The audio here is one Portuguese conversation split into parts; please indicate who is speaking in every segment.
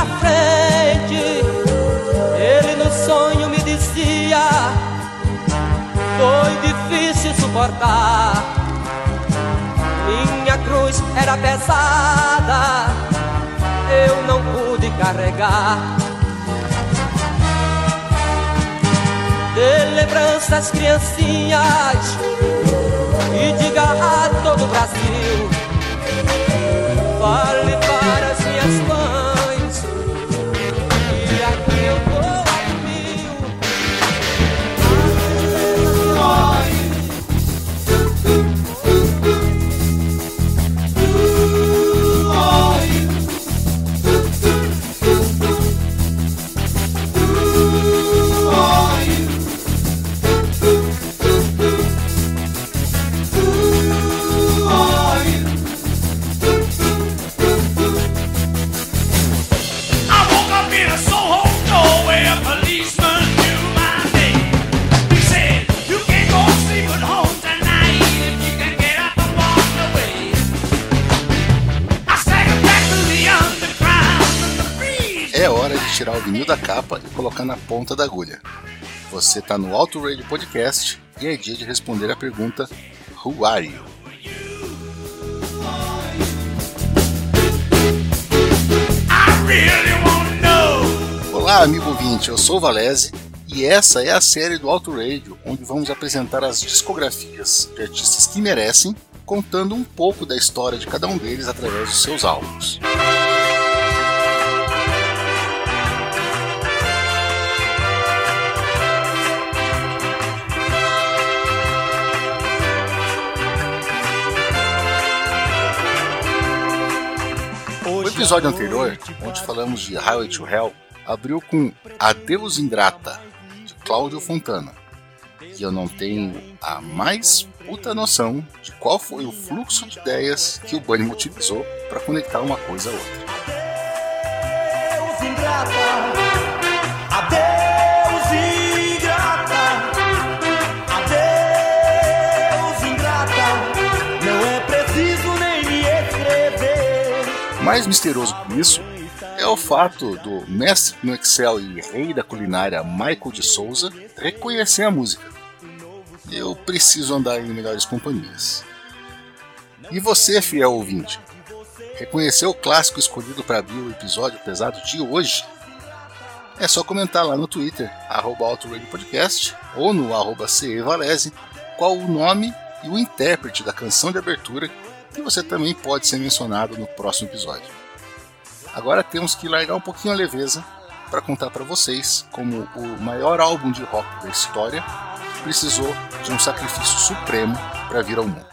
Speaker 1: minha frente. Ele no sonho me dizia: Foi difícil suportar. Minha cruz era pesada, eu não pude carregar. de lembranças criancinhas e diga a todo o Brasil. Fale para as minhas mães
Speaker 2: na ponta da agulha. Você tá no Auto Radio Podcast e é dia de responder a pergunta Who are you? Olá, amigo ouvinte, eu sou o Valese e essa é a série do Auto Radio, onde vamos apresentar as discografias de artistas que merecem, contando um pouco da história de cada um deles através dos seus álbuns. Episódio anterior, onde falamos de Highway to Hell, abriu com Adeus Ingrata, de Cláudio Fontana. E eu não tenho a mais puta noção de qual foi o fluxo de ideias que o Bunnyman utilizou para conectar uma coisa a outra.
Speaker 1: Adeus, ingrata.
Speaker 2: Mais misterioso que isso é o fato do mestre no Excel e rei da culinária Michael de Souza reconhecer a música. Eu preciso andar em melhores companhias. E você, fiel ouvinte, reconheceu o clássico escolhido para abrir o episódio pesado de hoje? É só comentar lá no Twitter, arroba Podcast, ou no arroba CEValese, qual o nome e o intérprete da canção de abertura, que você também pode ser mencionado no próximo episódio. Agora temos que largar um pouquinho a leveza para contar para vocês como o maior álbum de rock da história precisou de um sacrifício supremo para vir ao mundo.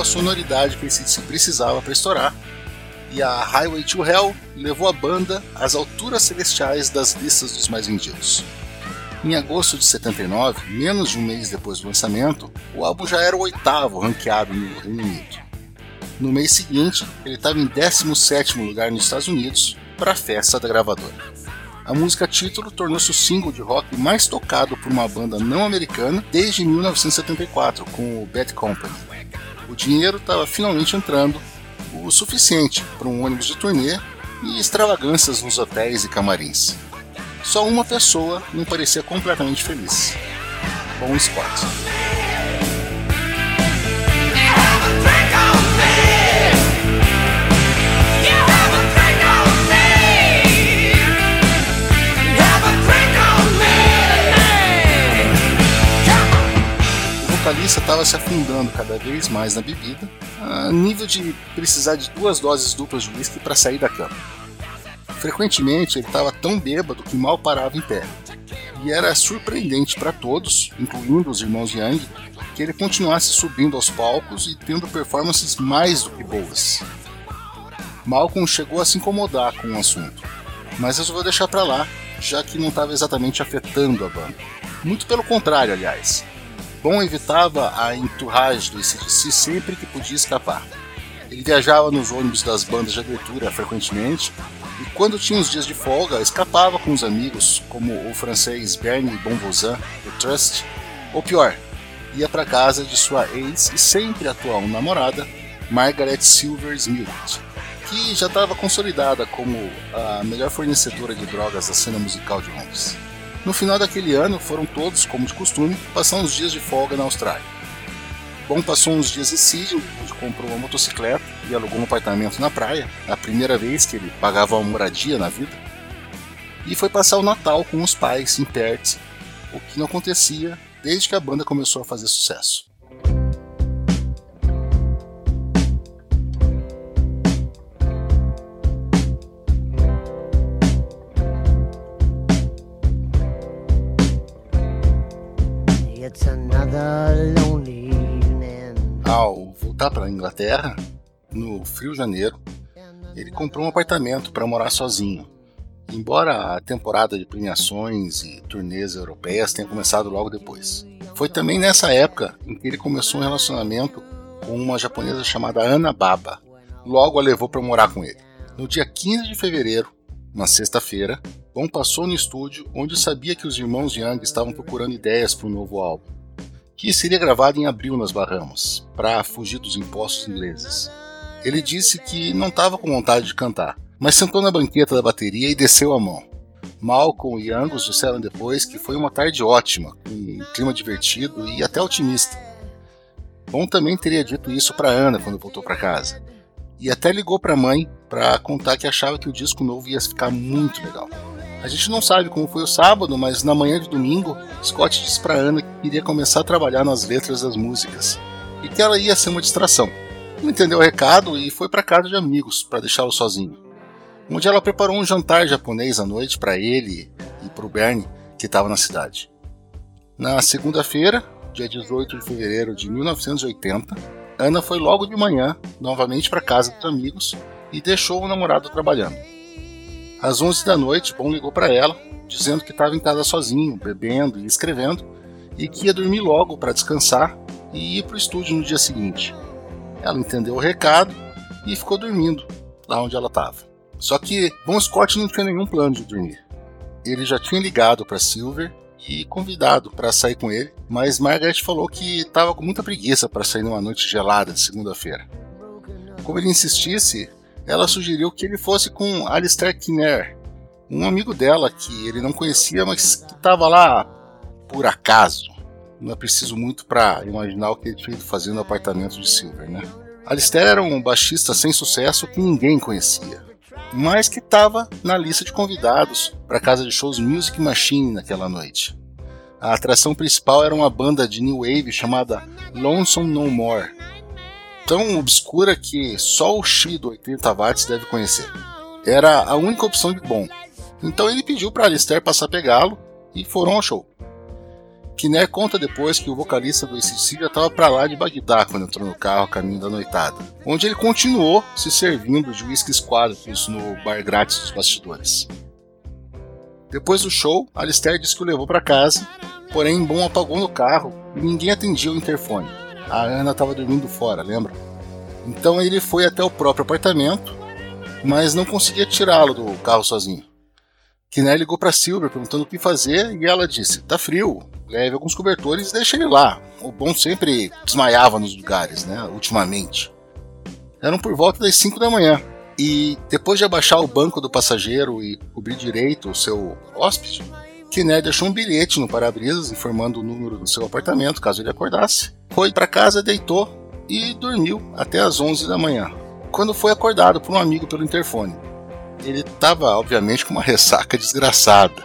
Speaker 2: A sonoridade que se precisava para estourar, e a Highway to Hell levou a banda às alturas celestiais das listas dos mais vendidos. Em agosto de 79, menos de um mês depois do lançamento, o álbum já era o oitavo ranqueado no Reino Unido. No mês seguinte, ele estava em 17º lugar nos Estados Unidos para a festa da gravadora. A música título tornou-se o single de rock mais tocado por uma banda não americana desde 1974, com o Bad Company. O dinheiro estava finalmente entrando, o suficiente para um ônibus de turnê e extravagâncias nos hotéis e camarins. Só uma pessoa não parecia completamente feliz. Bon Scott. Vocalista estava se afundando cada vez mais na bebida, a nível de precisar de duas doses duplas de whisky para sair da cama. Frequentemente ele estava tão bêbado que mal parava em pé. E era surpreendente para todos, incluindo os irmãos Young, que ele continuasse subindo aos palcos e tendo performances mais do que boas. Malcolm chegou a se incomodar com o assunto, mas resolveu deixar para lá, já que não estava exatamente afetando a banda. Muito pelo contrário, aliás. Bom evitava a entourage do ACDC sempre que podia escapar. Ele viajava nos ônibus das bandas de abertura frequentemente e quando tinha uns dias de folga, escapava com os amigos, como o francês Bernie Bonvoisin, do Trust, ou pior, ia para casa de sua ex e sempre atual namorada, Margaret Silver Smith, que já estava consolidada como a melhor fornecedora de drogas da cena musical de Londres. No final daquele ano, foram todos, como de costume, passar uns dias de folga na Austrália. Bom passou uns dias em Sydney, onde comprou uma motocicleta e alugou um apartamento na praia, a primeira vez que ele pagava uma moradia na vida. E foi passar o Natal com os pais em Perth, o que não acontecia desde que a banda começou a fazer sucesso. Voltar para a Inglaterra, no frio janeiro, ele comprou um apartamento para morar sozinho. Embora a temporada de premiações e turnês europeias tenha começado logo depois. Foi também nessa época em que ele começou um relacionamento com uma japonesa chamada Ana Baba. Logo a levou para morar com ele. No dia 15 de fevereiro, uma sexta-feira, Bon passou no estúdio onde sabia que os irmãos Young estavam procurando ideias para um novo álbum, que seria gravado em abril nas Bahamas, para fugir dos impostos ingleses. Ele disse que não estava com vontade de cantar, mas sentou na banqueta da bateria e desceu a mão. Malcolm e Angus disseram depois que foi uma tarde ótima, com um clima divertido e até otimista. Bon também teria dito isso para Ana quando voltou para casa. E até ligou para a mãe para contar que achava que o disco novo ia ficar muito legal. A gente não sabe como foi o sábado, mas na manhã de domingo, Scott disse para Ana que queria começar a trabalhar nas letras das músicas e que ela ia ser uma distração. Ela entendeu o recado e foi para casa de amigos para deixá-lo sozinho. Onde ela preparou um jantar japonês à noite para ele e para o Bernie, que estava na cidade. Na segunda-feira, dia 18 de fevereiro de 1980, Ana foi logo de manhã novamente para casa dos amigos e deixou o namorado trabalhando. Às 11 da noite, Bon ligou para ela, dizendo que estava em casa sozinho, bebendo e escrevendo, e que ia dormir logo para descansar e ir para o estúdio no dia seguinte. Ela entendeu o recado e ficou dormindo lá onde ela estava. Só que Bon Scott não tinha nenhum plano de dormir. Ele já tinha ligado para Silver e convidado para sair com ele, mas Margaret falou que estava com muita preguiça para sair numa noite gelada de segunda-feira. Como ele insistisse, ela sugeriu que ele fosse com Alistair Kinner, um amigo dela que ele não conhecia, mas que estava lá por acaso. Não é preciso muito para imaginar o que ele tinha ido fazer no apartamento de Silver, né? Alistair era um baixista sem sucesso que ninguém conhecia, mas que estava na lista de convidados para a casa de shows Music Machine naquela noite. A atração principal era uma banda de new wave chamada Lonesome No More, tão obscura que só o Xi do 80 watts deve conhecer. Era a única opção de bom. Então ele pediu para Alistair passar a pegá-lo e foram ao show. Kinner conta depois que o vocalista do ACDC já estava para lá de Bagdá quando entrou no carro a caminho da noitada, onde ele continuou se servindo de whisky quadruplos no bar grátis dos bastidores. Depois do show, Alistair disse que o levou para casa, porém Bom apagou no carro e ninguém atendia o interfone. A Ana estava dormindo fora, lembra? Então ele foi até o próprio apartamento, mas não conseguia tirá-lo do carro sozinho. Kinner ligou para Silver perguntando o que fazer e ela disse: "Tá frio, leve alguns cobertores e deixe ele lá. O bom sempre desmaiava nos lugares, né? Ultimamente. Eram por volta das 5 da manhã. E depois de abaixar o banco do passageiro e cobrir direito o seu hóspede, Kinner deixou um bilhete no para-brisas informando o número do seu apartamento caso ele acordasse. Foi para casa, deitou e dormiu até as 11 da manhã, quando foi acordado por um amigo pelo interfone. Ele estava, obviamente, com uma ressaca desgraçada.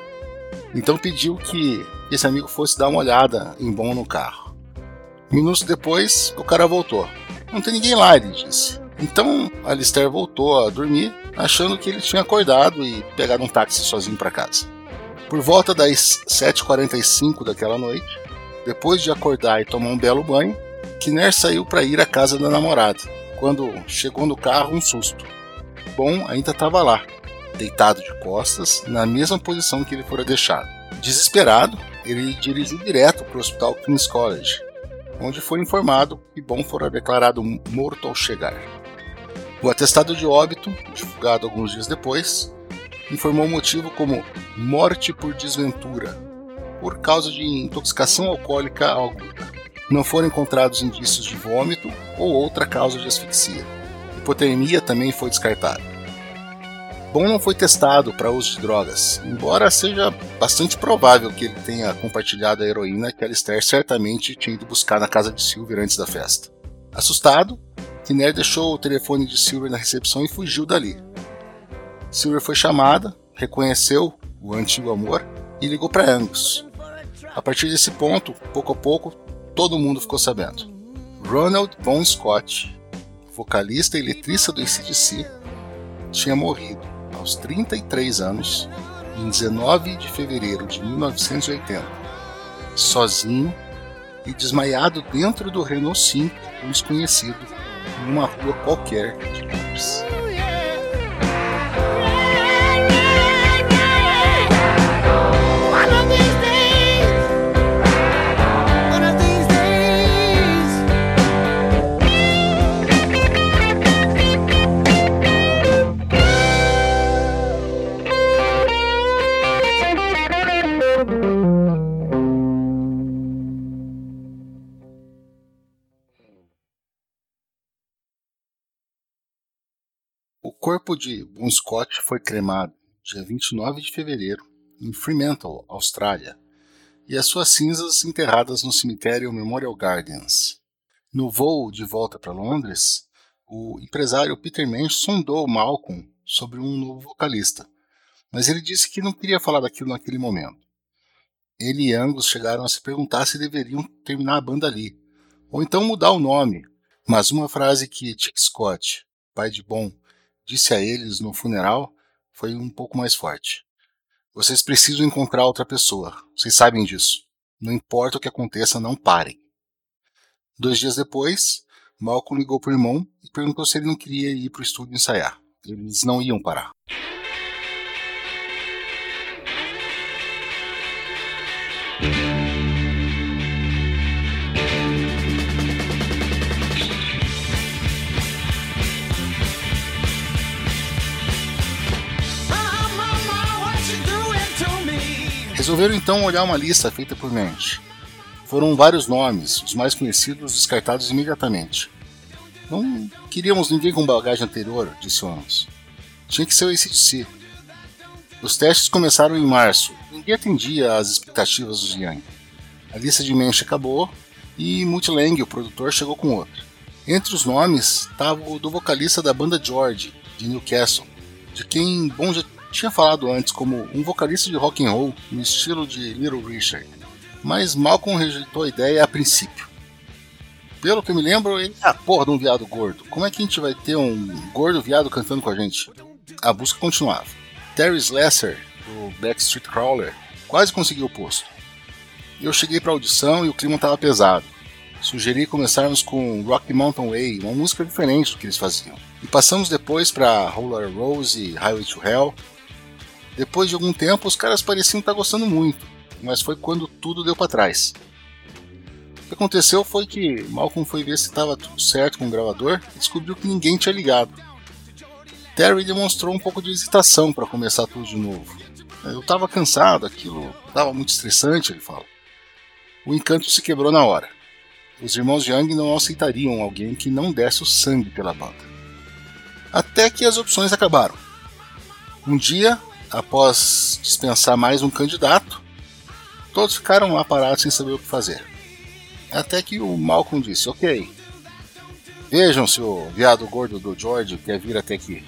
Speaker 2: Então pediu que esse amigo fosse dar uma olhada em bom no carro. Minutos depois, o cara voltou. Não tem ninguém lá, ele disse. Então, Alistair voltou a dormir, achando que ele tinha acordado e pegado um táxi sozinho para casa. Por volta das 7h45 daquela noite, depois de acordar e tomar um belo banho, Kinner saiu para ir à casa da namorada. Quando chegou no carro, um susto. Bom ainda estava lá, deitado de costas, na mesma posição que ele fora deixado. Desesperado, ele dirigiu direto para o hospital King's College, onde foi informado que Bom fora declarado morto ao chegar. O atestado de óbito, divulgado alguns dias depois, informou o motivo como morte por desventura, por causa de intoxicação alcoólica aguda. Não foram encontrados indícios de vômito ou outra causa de asfixia. Hipotermia também foi descartada. Bom não foi testado para uso de drogas, embora seja bastante provável que ele tenha compartilhado a heroína que Alistair certamente tinha ido buscar na casa de Silver antes da festa. Assustado, Kinner deixou o telefone de Silver na recepção e fugiu dali. Silver foi chamada, reconheceu o antigo amor e ligou para Angus. A partir desse ponto, pouco a pouco, todo mundo ficou sabendo. Ronald Bon Scott, vocalista e letrista do ACDC, tinha morrido aos 33 anos, em 19 de fevereiro de 1980, sozinho e desmaiado dentro do Renault 5 um desconhecido em uma rua qualquer de Paris. Corpo de Bon Scott foi cremado dia 29 de fevereiro em Fremantle, Austrália, e as suas cinzas enterradas no cemitério Memorial Gardens. No voo de volta para Londres, o empresário Peter Mensch sondou Malcolm sobre um novo vocalista, mas ele disse que não queria falar daquilo naquele momento. Ele e Angus chegaram a se perguntar se deveriam terminar a banda ali, ou então mudar o nome, mas uma frase que Chick Scott, pai de Bon, disse a eles no funeral foi um pouco mais forte. Vocês precisam encontrar outra pessoa. Vocês sabem disso. Não importa o que aconteça, não parem. Dois dias depois, Malcolm ligou para o irmão e perguntou se ele não queria ir para o estúdio ensaiar. Eles não iam parar. Resolveram então olhar uma lista feita por Mensch. Foram vários nomes, os mais conhecidos descartados imediatamente. Não queríamos ninguém com bagagem anterior, disse Owens. Tinha que ser o ACDC. Os testes começaram em março. Ninguém atendia às expectativas dos Young. A lista de Mensch acabou e Multilang, o produtor, chegou com outra. Entre os nomes estava o do vocalista da banda George, de Newcastle, de quem Bon já tinha falado antes como um vocalista de rock and roll no estilo de Little Richard, mas Malcolm rejeitou a ideia a princípio. Pelo que eu me lembro, ele é a porra de um viado gordo. Como é que a gente vai ter um gordo viado cantando com a gente? A busca continuava. Terry Slesser, do Backstreet Crawler, quase conseguiu o posto. Eu cheguei para a audição e o clima estava pesado. Sugeri começarmos com Rocky Mountain Way, uma música diferente do que eles faziam. E passamos depois para Roller Rose e Highway to Hell, depois de algum tempo, os caras pareciam estar gostando muito, mas foi quando tudo deu para trás. O que aconteceu foi que Malcolm foi ver se estava tudo certo com o gravador e descobriu que ninguém tinha ligado. Terry demonstrou um pouco de hesitação para começar tudo de novo. Eu estava cansado, aquilo estava muito estressante, ele fala. O encanto se quebrou na hora. Os irmãos Young não aceitariam alguém que não desse o sangue pela banda. Até que as opções acabaram. Um dia, após dispensar mais um candidato, todos ficaram lá parados sem saber o que fazer. Até que o Malcolm disse: Ok, vejam se o viado gordo do George quer vir até aqui.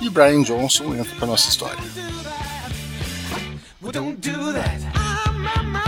Speaker 2: E Brian Johnson entra para nossa história.
Speaker 3: Don't do that.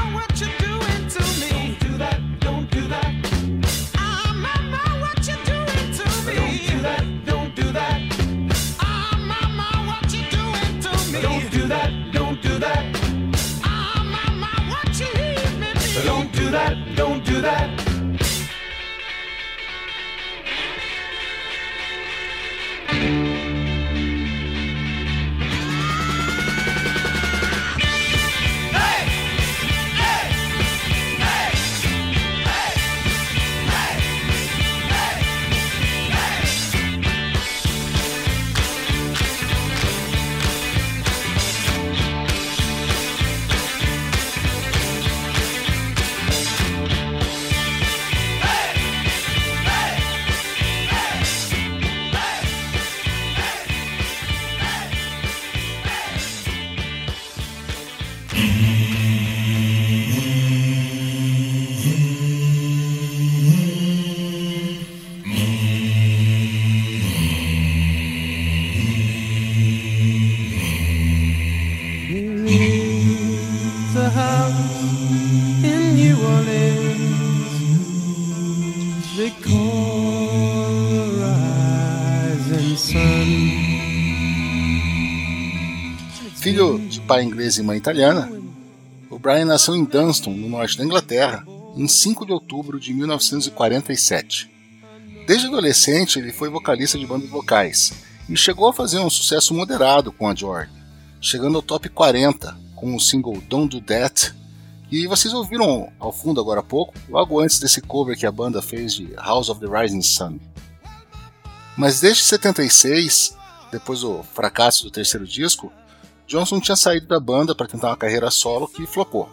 Speaker 2: Pai inglês e mãe italiana, o Brian nasceu em Dunston, no norte da Inglaterra, em 5 de outubro de 1947. Desde adolescente, ele foi vocalista de bandas vocais e chegou a fazer um sucesso moderado com a George, chegando ao top 40 com o single Don't Do That, e vocês ouviram ao fundo agora há pouco, logo antes desse cover que a banda fez de House of the Rising Sun. Mas desde 76, depois do fracasso do terceiro disco, Johnson tinha saído da banda para tentar uma carreira solo que flopou.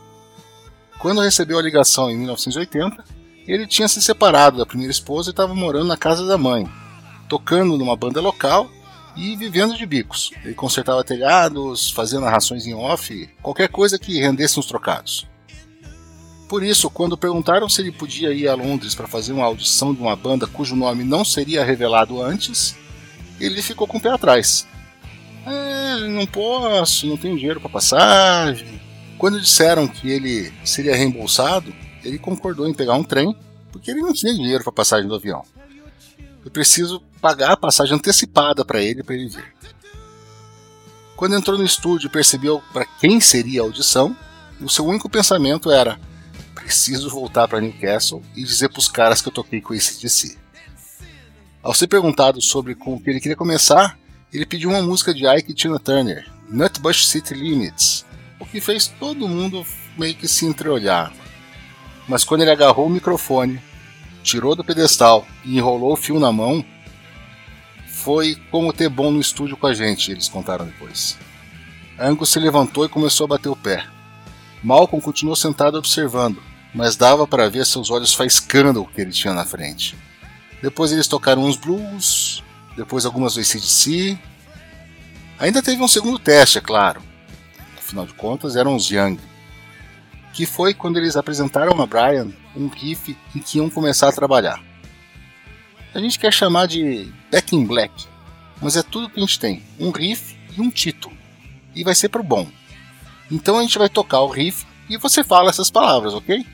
Speaker 2: Quando recebeu a ligação em 1980, ele tinha se separado da primeira esposa e estava morando na casa da mãe, tocando numa banda local e vivendo de bicos. Ele consertava telhados, fazia narrações em off, qualquer coisa que rendesse uns trocados. Por isso, quando perguntaram se ele podia ir a Londres para fazer uma audição de uma banda cujo nome não seria revelado antes, ele ficou com o pé atrás. É, não posso, não tenho dinheiro para passagem. Quando disseram que ele seria reembolsado, ele concordou em pegar um trem, porque ele não tinha dinheiro para passagem do avião. Eu preciso pagar a passagem antecipada para ele para ele vir. Quando entrou no estúdio e percebeu para quem seria a audição, o seu único pensamento era: preciso voltar para Newcastle e dizer para os caras que eu toquei com esse DC. Ao ser perguntado sobre com o que ele queria começar, ele pediu uma música de Ike e Tina Turner, Nutbush City Limits, o que fez todo mundo meio que se entreolhar. Mas quando ele agarrou o microfone, tirou do pedestal e enrolou o fio na mão, foi como ter bom no estúdio com a gente, eles contaram depois. Angus se levantou e começou a bater o pé. Malcolm continuou sentado observando, mas dava para ver seus olhos faiscando o que ele tinha na frente. Depois eles tocaram uns blues, depois algumas do ACDC. Ainda teve um segundo teste, é claro. Afinal de contas, eram os Young. Que foi quando eles apresentaram a Brian um riff em que iam começar a trabalhar. A gente quer chamar de Back in Black, mas é tudo que a gente tem: um riff e um título. E vai ser pro bom. Então a gente vai tocar o riff e você fala essas palavras, ok?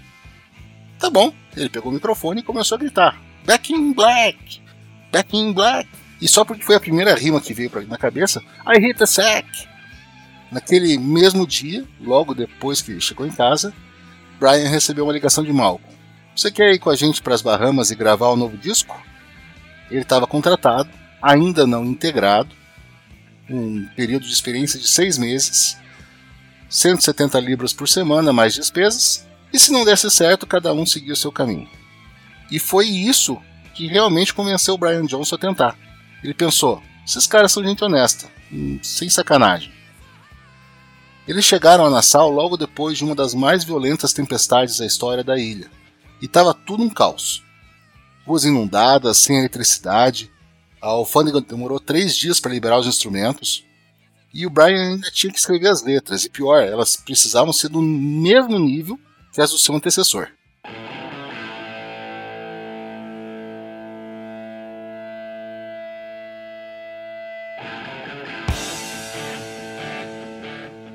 Speaker 2: Tá bom. Ele pegou o microfone e começou a gritar: Back in Black! Back in Black! E só porque foi a primeira rima que veio pra, na cabeça, I hit the sack! Naquele mesmo dia, logo depois que chegou em casa, Brian recebeu uma ligação de Malcolm. Você quer ir com a gente para as Bahamas e gravar o um novo disco? Ele estava contratado, ainda não integrado, um período de experiência de seis meses, 170 libras por semana, mais despesas, e se não desse certo, cada um seguia o seu caminho. E foi isso que realmente convenceu o Brian Johnson a tentar. Ele pensou: esses caras são gente honesta, hum, sem sacanagem. Eles chegaram a Nassau logo depois de uma das mais violentas tempestades da história da ilha, e estava tudo um caos. Ruas inundadas, sem eletricidade, a alfândega demorou três dias para liberar os instrumentos, e o Brian ainda tinha que escrever as letras, e pior, elas precisavam ser do mesmo nível que as do seu antecessor.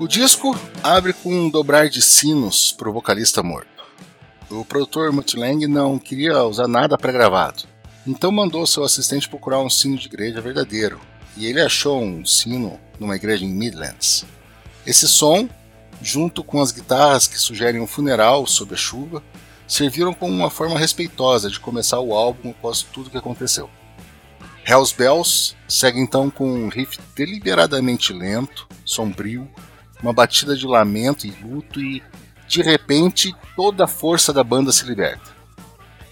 Speaker 2: O disco abre com um dobrar de sinos para o vocalista morto. O produtor Mutt Lang não queria usar nada pré-gravado, então mandou seu assistente procurar um sino de igreja verdadeiro, e ele achou um sino numa igreja em Midlands. Esse som, junto com as guitarras que sugerem um funeral sob a chuva, serviram como uma forma respeitosa de começar o álbum após tudo que aconteceu. Hells Bells segue então com um riff deliberadamente lento, sombrio, uma batida de lamento e luto e, de repente, toda a força da banda se liberta.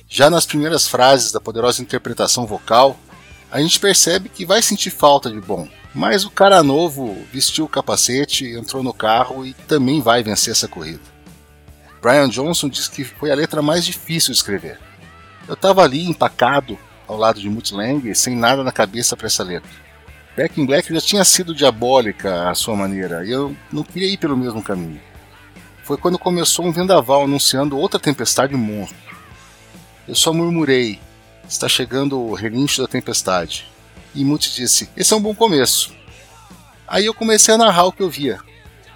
Speaker 2: Já nas primeiras frases da poderosa interpretação vocal, a gente percebe que vai sentir falta de bom, mas o cara novo vestiu o capacete, entrou no carro e também vai vencer essa corrida. Brian Johnson diz que foi a letra mais difícil de escrever. Eu estava ali empacado ao lado de Mutt Lang, sem nada na cabeça para essa letra. Back in Black já tinha sido diabólica à sua maneira, e eu não queria ir pelo mesmo caminho. Foi quando começou um vendaval anunciando outra tempestade monstro. Eu só murmurei: está chegando o relincho da tempestade. E Mutt disse: esse é um bom começo. Aí eu comecei a narrar o que eu via.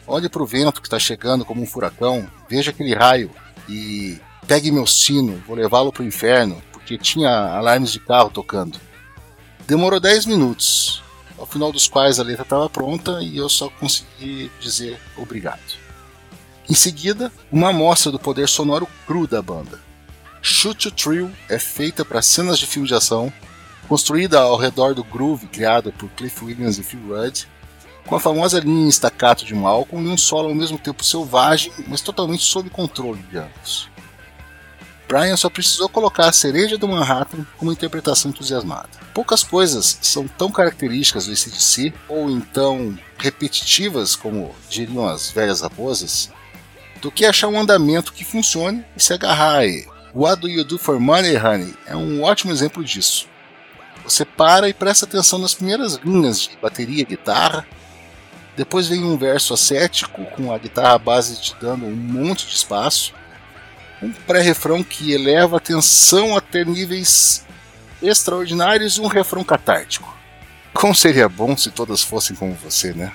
Speaker 2: Olhe para o vento que está chegando como um furacão, veja aquele raio e pegue meu sino, vou levá-lo para o inferno, porque tinha alarmes de carro tocando. Demorou 10 minutos, ao final dos quais a letra estava pronta e eu só consegui dizer obrigado. Em seguida, uma amostra do poder sonoro cru da banda. Shoot to Thrill é feita para cenas de filme de ação, construída ao redor do groove criado por Cliff Williams e Phil Rudd, com a famosa linha em staccato de Malcolm e um solo ao mesmo tempo selvagem, mas totalmente sob controle de ambos. Brian só precisou colocar a cereja do Manhattan com uma interpretação entusiasmada. Poucas coisas são tão características do ACDC, ou então repetitivas, como diriam as velhas raposas, do que achar um andamento que funcione e se agarrar a ele. What Do You Do For Money, Honey é um ótimo exemplo disso. Você para e presta atenção nas primeiras linhas de bateria e guitarra, depois vem um verso ascético com a guitarra base te dando um monte de espaço, um pré-refrão que eleva a tensão até níveis extraordinários e um refrão catártico. Como seria bom se todas fossem como você, né?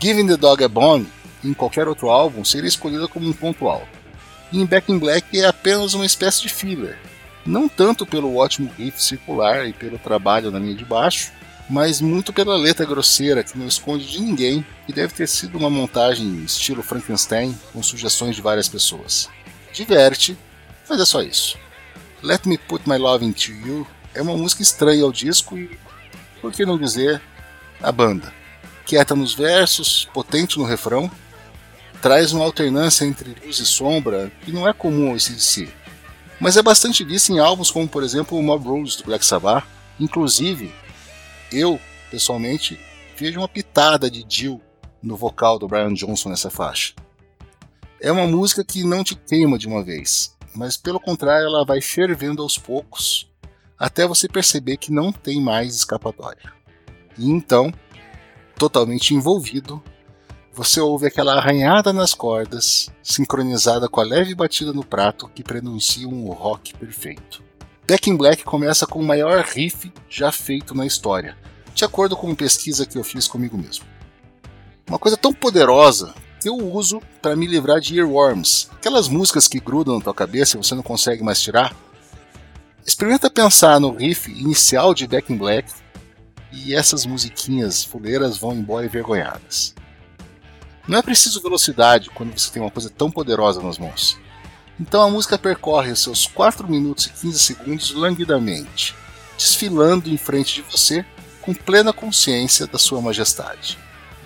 Speaker 2: Giving the Dog a Bone, em qualquer outro álbum, seria escolhida como um ponto alto. E em Back in Black é apenas uma espécie de filler. Não tanto pelo ótimo riff circular e pelo trabalho na linha de baixo, mas muito pela letra grosseira que não esconde de ninguém e deve ter sido uma montagem estilo Frankenstein com sugestões de várias pessoas. Diverte, mas é só isso. Let Me Put My Love Into You é uma música estranha ao disco e, por que não dizer, a banda. Quieta nos versos, potente no refrão, traz uma alternância entre luz e sombra que não é comum ao ACDC, mas é bastante vista em álbuns como, por exemplo, o Mob Rules do Black Sabbath. Inclusive, eu, pessoalmente, vejo uma pitada de Jill no vocal do Brian Johnson nessa faixa. É uma música que não te queima de uma vez, mas pelo contrário, ela vai fervendo aos poucos até você perceber que não tem mais escapatória. E então, totalmente envolvido, você ouve aquela arranhada nas cordas, sincronizada com a leve batida no prato que prenuncia um rock perfeito. Back in Black começa com o maior riff já feito na história, de acordo com uma pesquisa que eu fiz comigo mesmo. Uma coisa tão poderosa eu uso para me livrar de earworms, aquelas músicas que grudam na tua cabeça e você não consegue mais tirar. Experimenta pensar no riff inicial de Back in Black e essas musiquinhas fuleiras vão embora envergonhadas. Não é preciso velocidade quando você tem uma coisa tão poderosa nas mãos. Então a música percorre os seus 4 minutos e 15 segundos languidamente, desfilando em frente de você com plena consciência da sua majestade.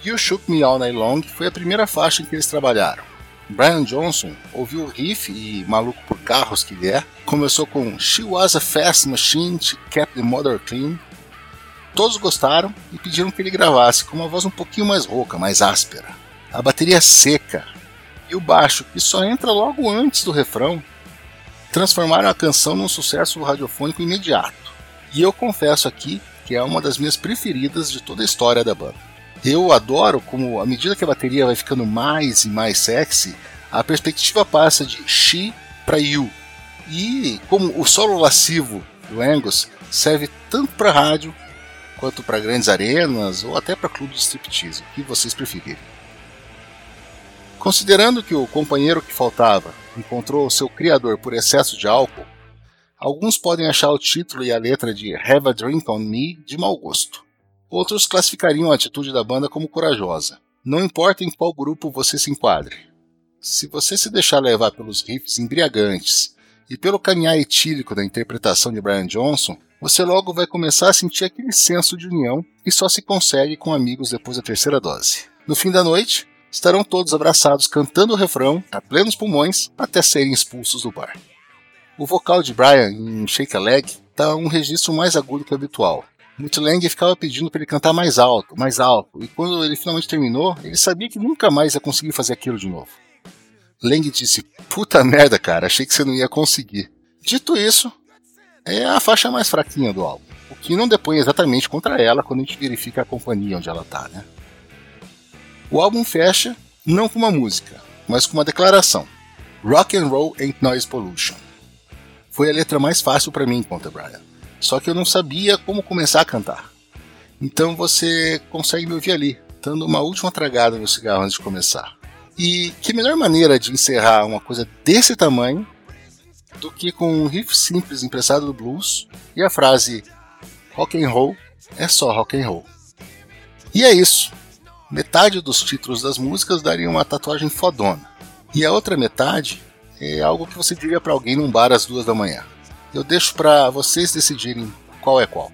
Speaker 2: You Shook Me All Night Long foi a primeira faixa em que eles trabalharam. Brian Johnson ouviu o riff e, maluco por carros que ele é, começou com She Was a Fast Machine, She Kept the Mother Clean. Todos gostaram e pediram que ele gravasse com uma voz um pouquinho mais rouca, mais áspera. A bateria seca e o baixo, que só entra logo antes do refrão, transformaram a canção num sucesso radiofônico imediato. E eu confesso aqui que é uma das minhas preferidas de toda a história da banda. Eu adoro como, à medida que a bateria vai ficando mais e mais sexy, a perspectiva passa de she para you. E como o solo lascivo do Angus serve tanto para rádio quanto para grandes arenas ou até para clubes de striptease, o que vocês preferirem. Considerando que o companheiro que faltava encontrou seu criador por excesso de álcool, alguns podem achar o título e a letra de Have a Drink on Me de mau gosto. Outros classificariam a atitude da banda como corajosa. Não importa em qual grupo você se enquadre. Se você se deixar levar pelos riffs embriagantes e pelo caminhar etílico da interpretação de Brian Johnson, você logo vai começar a sentir aquele senso de união que só se consegue com amigos depois da terceira dose. No fim da noite, estarão todos abraçados cantando o refrão a plenos pulmões até serem expulsos do bar. O vocal de Brian em Shake a Leg está um registro mais agudo que o habitual. Mutleng ficava pedindo para ele cantar mais alto, mais alto, e quando ele finalmente terminou, ele sabia que nunca mais ia conseguir fazer aquilo de novo. Lang disse: Puta merda, cara, achei que você não ia conseguir. Dito isso, é a faixa mais fraquinha do álbum, o que não depõe exatamente contra ela quando a gente verifica a companhia onde ela tá, né? O álbum fecha não com uma música, mas com uma declaração: Rock and Roll ain't noise pollution. Foi a letra mais fácil para mim, conta Brian. Só que eu não sabia como começar a cantar. Então você consegue me ouvir ali, dando uma última tragada no cigarro antes de começar. E que melhor maneira de encerrar uma coisa desse tamanho do que com um riff simples emprestado do blues e a frase rock and roll é só rock and roll. E é isso. Metade dos títulos das músicas daria uma tatuagem fodona. E a outra metade é algo que você diria para alguém num bar às duas da manhã. Eu deixo para vocês decidirem qual é qual.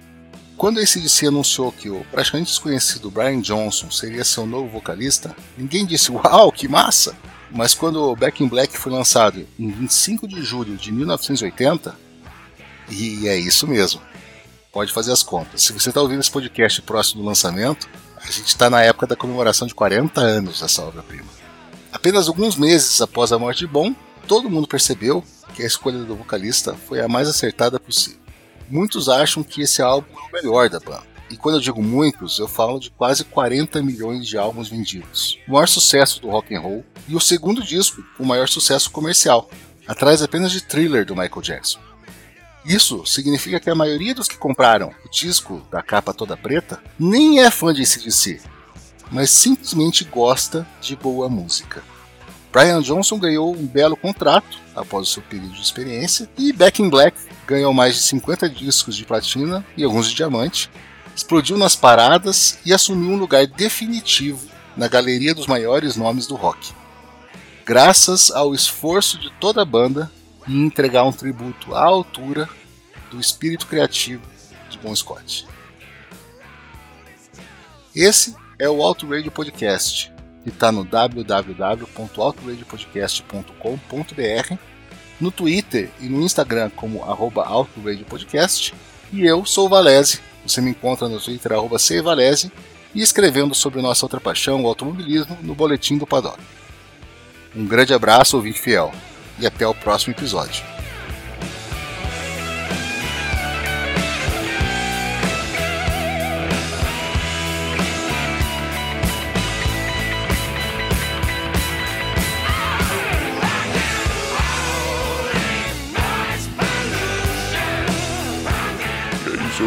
Speaker 2: Quando a ACDC anunciou que o praticamente desconhecido Brian Johnson seria seu novo vocalista, ninguém disse uau, que massa! Mas quando o Back in Black foi lançado em 25 de julho de 1980, e é isso mesmo, pode fazer as contas. Se você está ouvindo esse podcast próximo do lançamento, a gente está na época da comemoração de 40 anos dessa obra-prima. Apenas alguns meses após a morte de Bon, todo mundo percebeu que a escolha do vocalista foi a mais acertada possível. Muitos acham que esse álbum é o melhor da banda. E quando eu digo muitos, eu falo de quase 40 milhões de álbuns vendidos. O maior sucesso do rock and roll e o segundo disco, o maior sucesso comercial, atrás apenas de Thriller do Michael Jackson. Isso significa que a maioria dos que compraram o disco da capa toda preta nem é fã de ACDC, mas simplesmente gosta de boa música. Brian Johnson ganhou um belo contrato após o seu período de experiência e Back in Black ganhou mais de 50 discos de platina e alguns de diamante, explodiu nas paradas e assumiu um lugar definitivo na galeria dos maiores nomes do rock. Graças ao esforço de toda a banda em entregar um tributo à altura do espírito criativo de Bon Scott. Esse é o Auto Radio Podcast, que está no www.autoradiopodcast.com.br, no Twitter e no Instagram como arroba Podcast, e eu sou o Valese. Você me encontra no Twitter arroba Valese e escrevendo sobre nossa outra paixão, o automobilismo, no Boletim do Paddock. Um grande abraço, ouvinte fiel, e até o próximo episódio.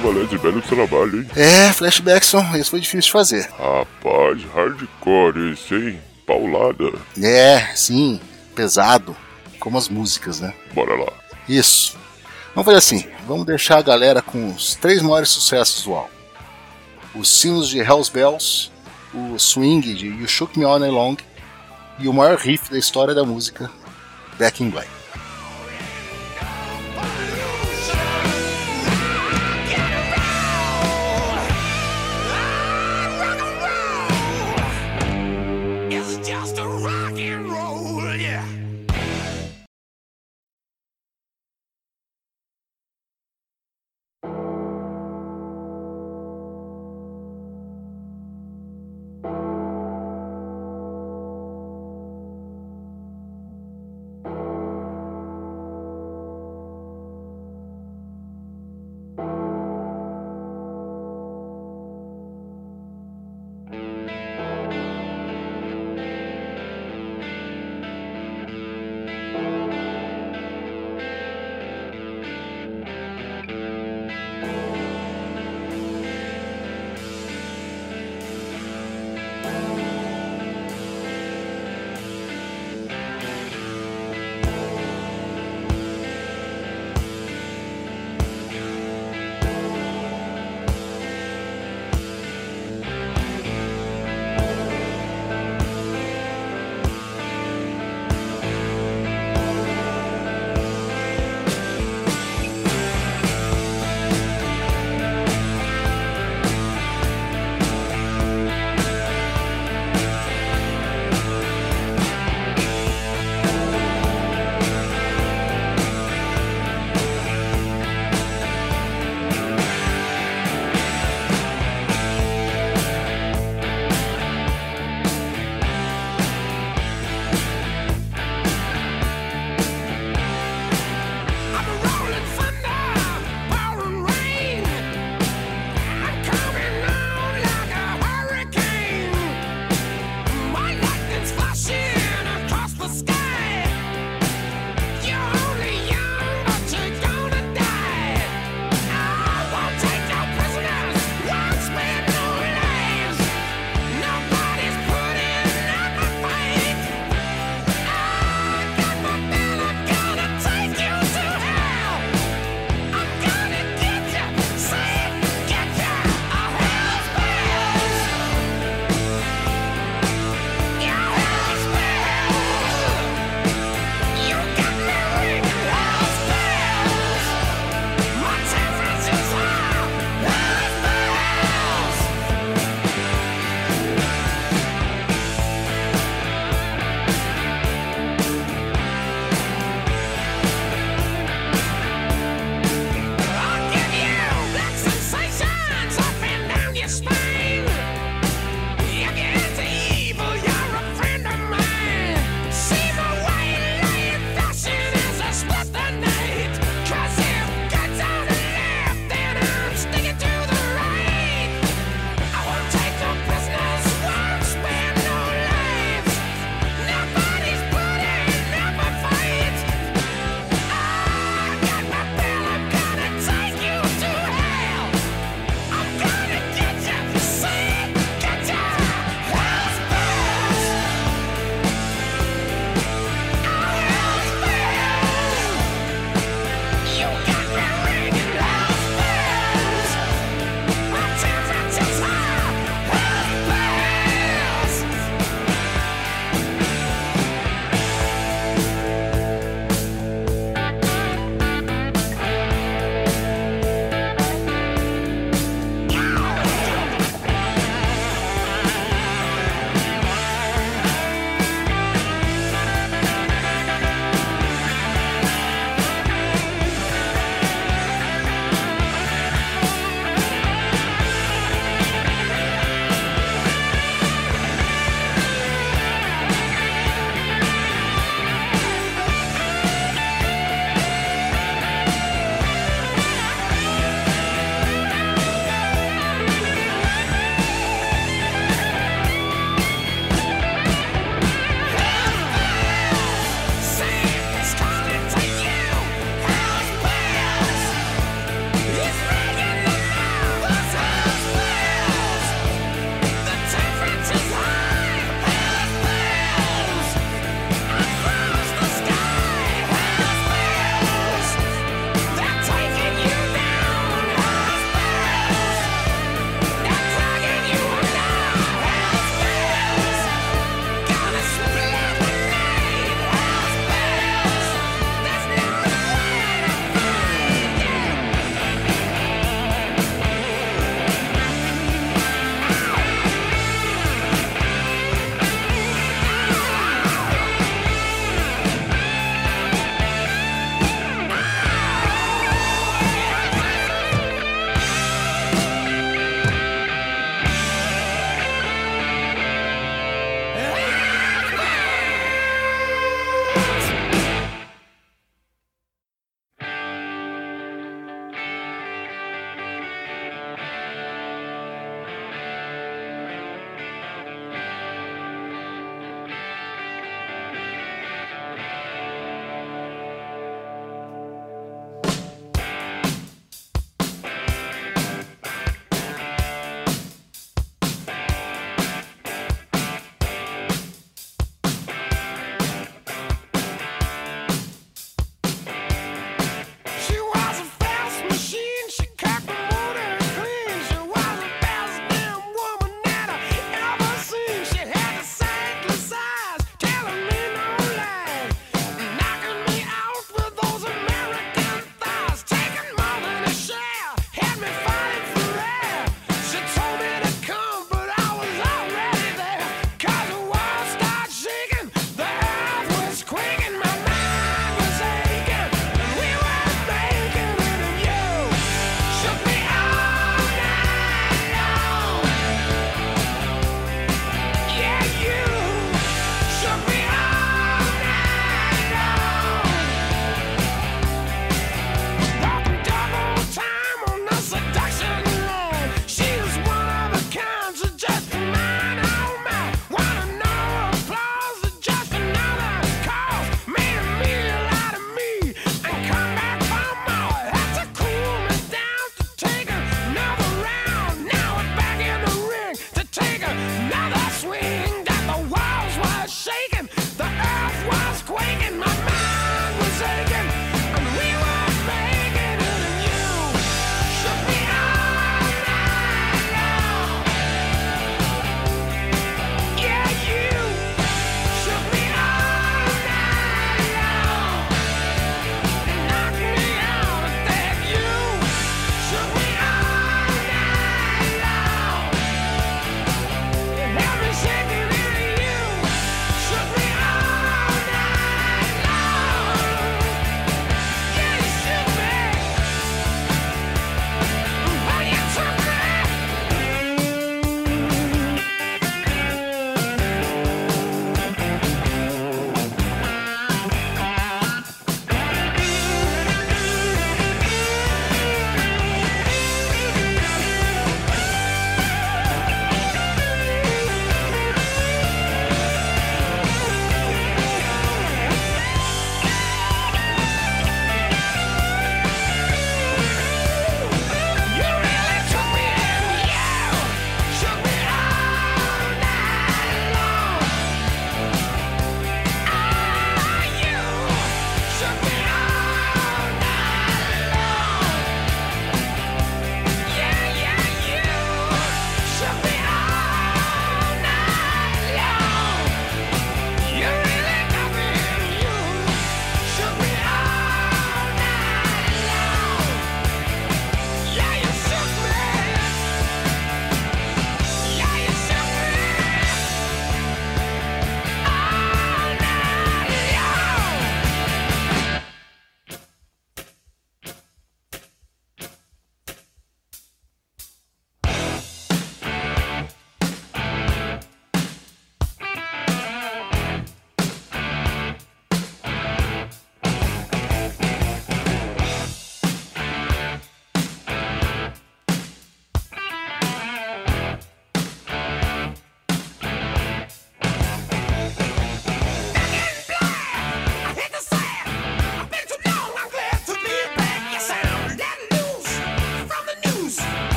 Speaker 4: É isso, Valese, belo trabalho, hein?
Speaker 2: É, Flashbackson, esse foi difícil de fazer.
Speaker 4: Rapaz, hardcore esse, hein? Paulada.
Speaker 2: É, sim, pesado, como as músicas, né?
Speaker 4: Bora lá.
Speaker 2: Isso. Vamos fazer assim, vamos deixar a galera com os três maiores sucessos do álbum. Os sinos de Hell's Bells, o swing de You Shook Me All Night Long e o maior riff da história da música, Back in Black.